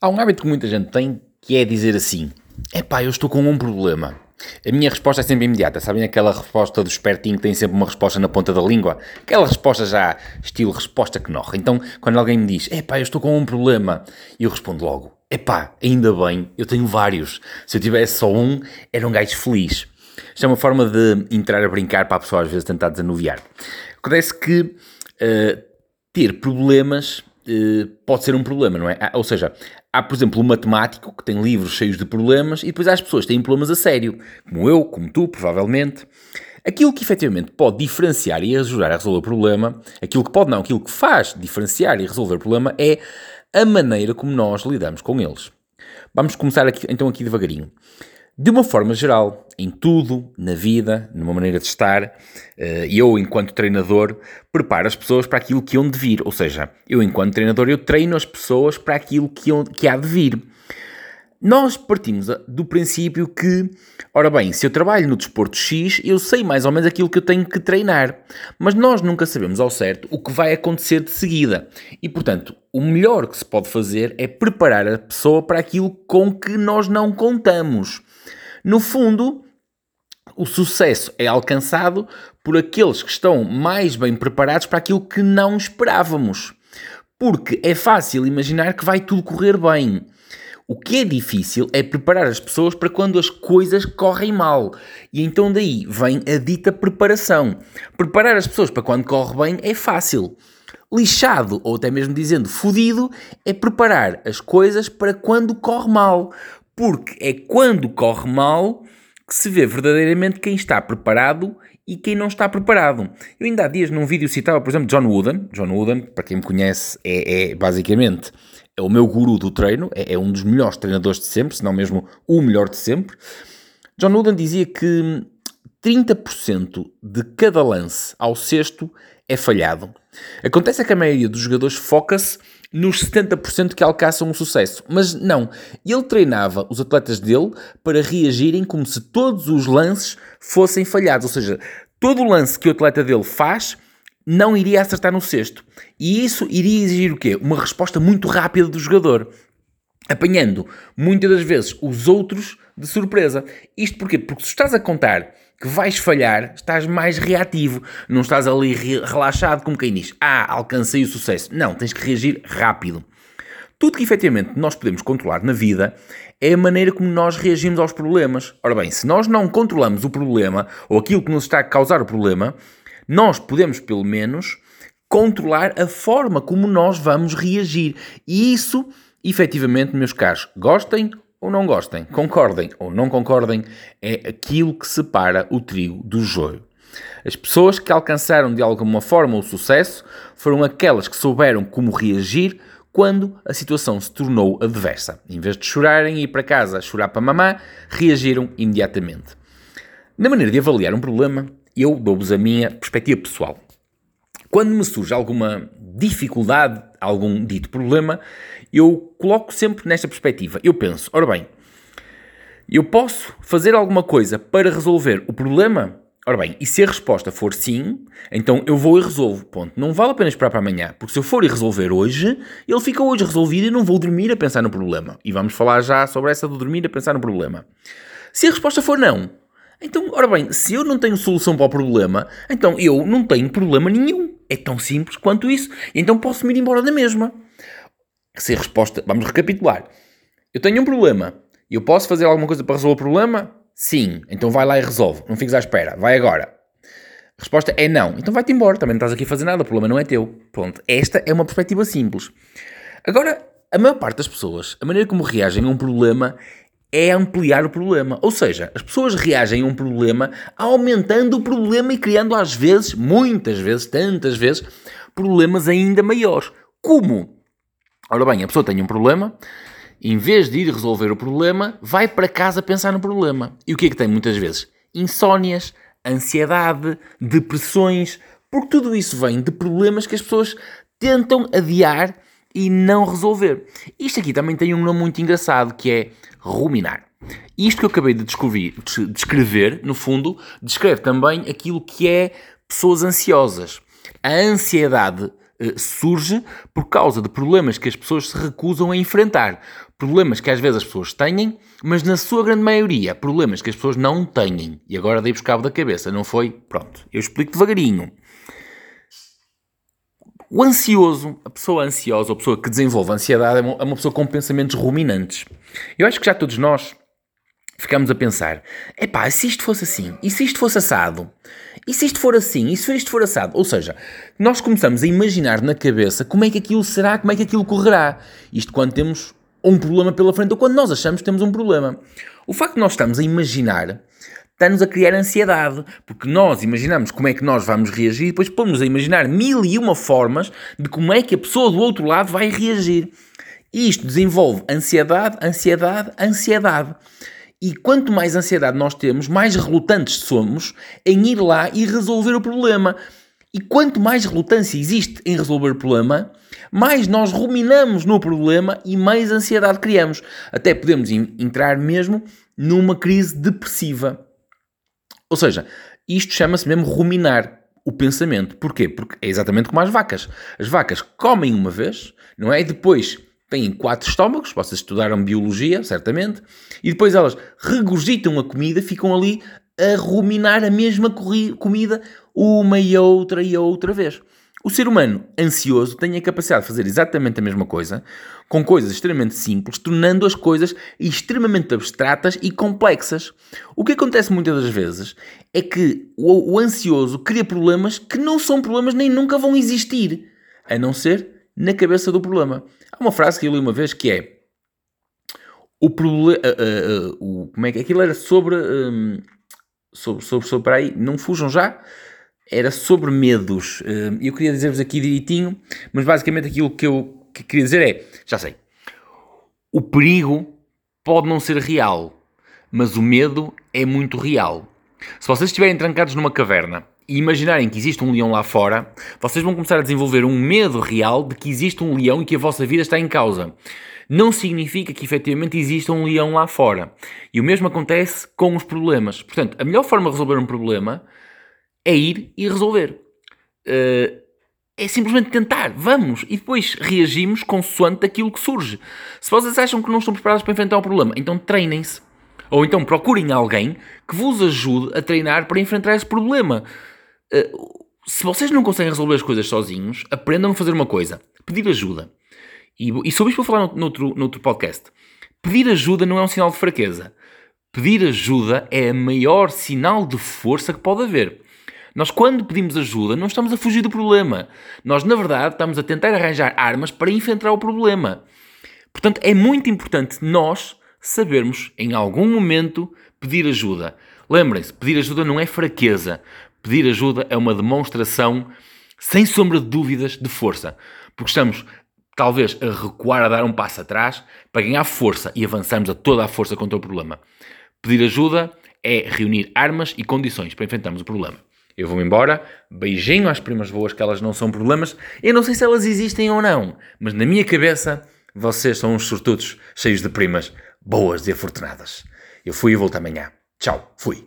Há um hábito que muita gente tem que é dizer assim: é pá, eu estou com um problema. A minha resposta é sempre imediata. Sabem aquela resposta do espertinho que tem sempre uma resposta na ponta da língua? Aquela resposta já estilo resposta que norre. Então, quando alguém me diz, é pá, eu estou com um problema, eu respondo logo, é pá, ainda bem, eu tenho vários. Se eu tivesse só um, era um gajo feliz. Isto é uma forma de entrar a brincar para a pessoa às vezes tentar desanuviar. Acontece que uh, ter problemas uh, pode ser um problema, não é? Ou seja, há, por exemplo, um matemático que tem livros cheios de problemas e depois há as pessoas que têm problemas a sério, como eu, como tu, provavelmente. Aquilo que efetivamente pode diferenciar e ajudar a resolver o problema, aquilo que pode não, aquilo que faz diferenciar e resolver o problema é a maneira como nós lidamos com eles. Vamos começar aqui, então aqui devagarinho. De uma forma geral, em tudo, na vida, numa maneira de estar, eh, eu, enquanto treinador, preparo as pessoas para aquilo que hão de vir. Ou seja, eu, enquanto treinador, eu treino as pessoas para aquilo que, que há de vir. Nós partimos do princípio que, ora bem, se eu trabalho no desporto X, eu sei mais ou menos aquilo que eu tenho que treinar, mas nós nunca sabemos ao certo o que vai acontecer de seguida. E, portanto, o melhor que se pode fazer é preparar a pessoa para aquilo com que nós não contamos. No fundo, o sucesso é alcançado por aqueles que estão mais bem preparados para aquilo que não esperávamos. Porque é fácil imaginar que vai tudo correr bem. O que é difícil é preparar as pessoas para quando as coisas correm mal. E então daí vem a dita preparação. Preparar as pessoas para quando corre bem é fácil. Lixado, ou até mesmo dizendo fodido, é preparar as coisas para quando corre mal porque é quando corre mal que se vê verdadeiramente quem está preparado e quem não está preparado. Eu ainda há dias num vídeo citava, por exemplo, John Wooden. John Wooden, para quem me conhece, é, é basicamente é o meu guru do treino, é, é, um dos melhores treinadores de sempre, se não mesmo o melhor de sempre. John Wooden dizia que 30% de cada lance ao sexto é falhado. Acontece que a maioria dos jogadores foca-se nos 70% que alcançam o sucesso. Mas não, ele treinava os atletas dele para reagirem como se todos os lances fossem falhados. Ou seja, todo o lance que o atleta dele faz não iria acertar no sexto. E isso iria exigir o quê? Uma resposta muito rápida do jogador. Apanhando muitas das vezes os outros de surpresa. Isto porquê? Porque se estás a contar que vais falhar, estás mais reativo. Não estás ali relaxado como quem diz, ah, alcancei o sucesso. Não, tens que reagir rápido. Tudo que efetivamente nós podemos controlar na vida é a maneira como nós reagimos aos problemas. Ora bem, se nós não controlamos o problema ou aquilo que nos está a causar o problema, nós podemos pelo menos controlar a forma como nós vamos reagir. E isso, efetivamente, meus caros, gostem ou não gostem, concordem ou não concordem, é aquilo que separa o trigo do joio. As pessoas que alcançaram de alguma forma o sucesso foram aquelas que souberam como reagir quando a situação se tornou adversa. Em vez de chorarem e ir para casa chorar para mamã, reagiram imediatamente. Na maneira de avaliar um problema, eu dou-vos a minha perspectiva pessoal. Quando me surge alguma dificuldade, algum dito problema, eu coloco sempre nesta perspectiva. Eu penso, ora bem, eu posso fazer alguma coisa para resolver o problema? Ora bem, e se a resposta for sim, então eu vou e resolvo. Ponto. Não vale a pena esperar para amanhã, porque se eu for e resolver hoje, ele fica hoje resolvido e não vou dormir a pensar no problema. E vamos falar já sobre essa de dormir a pensar no problema. Se a resposta for não, então, ora bem, se eu não tenho solução para o problema, então eu não tenho problema nenhum. É tão simples quanto isso. Então posso me ir embora da mesma. Se a resposta. Vamos recapitular. Eu tenho um problema. Eu posso fazer alguma coisa para resolver o problema? Sim. Então vai lá e resolve. Não fiques à espera. Vai agora. A resposta é não. Então vai-te embora. Também não estás aqui a fazer nada. O problema não é teu. Pronto. Esta é uma perspectiva simples. Agora, a maior parte das pessoas, a maneira como reagem a um problema é ampliar o problema. Ou seja, as pessoas reagem a um problema aumentando o problema e criando às vezes, muitas vezes, tantas vezes, problemas ainda maiores. Como? Ora bem, a pessoa tem um problema, em vez de ir resolver o problema, vai para casa pensar no problema. E o que é que tem muitas vezes? Insónias, ansiedade, depressões, porque tudo isso vem de problemas que as pessoas tentam adiar e não resolver. Isto aqui também tem um nome muito engraçado que é ruminar. Isto que eu acabei de descobrir, de descrever, no fundo, descreve também aquilo que é pessoas ansiosas. A ansiedade eh, surge por causa de problemas que as pessoas se recusam a enfrentar. Problemas que às vezes as pessoas têm, mas na sua grande maioria, problemas que as pessoas não têm. E agora dei-vos cabo da cabeça, não foi? Pronto, eu explico devagarinho. O ansioso, a pessoa ansiosa, a pessoa que desenvolve ansiedade, é uma pessoa com pensamentos ruminantes. Eu acho que já todos nós ficamos a pensar: epá, se isto fosse assim, e se isto fosse assado, e se isto for assim, e se isto for assado? Ou seja, nós começamos a imaginar na cabeça como é que aquilo será, como é que aquilo correrá. Isto quando temos um problema pela frente ou quando nós achamos que temos um problema. O facto de nós estamos a imaginar está-nos a criar ansiedade, porque nós imaginamos como é que nós vamos reagir e depois pomos a imaginar mil e uma formas de como é que a pessoa do outro lado vai reagir. E isto desenvolve ansiedade, ansiedade, ansiedade. E quanto mais ansiedade nós temos, mais relutantes somos em ir lá e resolver o problema. E quanto mais relutância existe em resolver o problema, mais nós ruminamos no problema e mais ansiedade criamos. Até podemos entrar mesmo numa crise depressiva. Ou seja, isto chama-se mesmo ruminar o pensamento. Porquê? Porque é exatamente como as vacas. As vacas comem uma vez, não é? E depois têm quatro estômagos, vocês estudaram biologia, certamente, e depois elas regurgitam a comida, ficam ali a ruminar a mesma comida uma e outra e outra vez. O ser humano ansioso tem a capacidade de fazer exatamente a mesma coisa, com coisas extremamente simples, tornando as coisas extremamente abstratas e complexas. O que acontece muitas das vezes é que o, o ansioso cria problemas que não são problemas nem nunca vão existir, a não ser na cabeça do problema. Há uma frase que eu li uma vez que é o problema. Uh, uh, uh, como é que aquilo era sobre, um, sobre, sobre, sobre. aí, não fujam já era sobre medos. E eu queria dizer-vos aqui direitinho, mas basicamente aquilo que eu que queria dizer é: já sei, o perigo pode não ser real, mas o medo é muito real. Se vocês estiverem trancados numa caverna e imaginarem que existe um leão lá fora, vocês vão começar a desenvolver um medo real de que existe um leão e que a vossa vida está em causa. Não significa que efetivamente exista um leão lá fora. E o mesmo acontece com os problemas. Portanto, a melhor forma de resolver um problema é ir e resolver. Uh, é simplesmente tentar, vamos, e depois reagimos consoante aquilo que surge. Se vocês acham que não estão preparados para enfrentar o problema, então treinem-se. Ou então procurem alguém que vos ajude a treinar para enfrentar esse problema. Uh, se vocês não conseguem resolver as coisas sozinhos, aprendam a fazer uma coisa: pedir ajuda. E, e sobre isto vou falar noutro, noutro podcast. Pedir ajuda não é um sinal de fraqueza. Pedir ajuda é o maior sinal de força que pode haver. Nós, quando pedimos ajuda, não estamos a fugir do problema. Nós, na verdade, estamos a tentar arranjar armas para enfrentar o problema. Portanto, é muito importante nós sabermos, em algum momento, pedir ajuda. Lembrem-se, pedir ajuda não é fraqueza. Pedir ajuda é uma demonstração, sem sombra de dúvidas, de força. Porque estamos, talvez, a recuar, a dar um passo atrás, para ganhar força e avançarmos a toda a força contra o problema. Pedir ajuda é reunir armas e condições para enfrentarmos o problema. Eu vou-me embora, beijinho às primas boas, que elas não são problemas. Eu não sei se elas existem ou não, mas na minha cabeça vocês são uns sortudos cheios de primas boas e afortunadas. Eu fui e volto amanhã. Tchau, fui.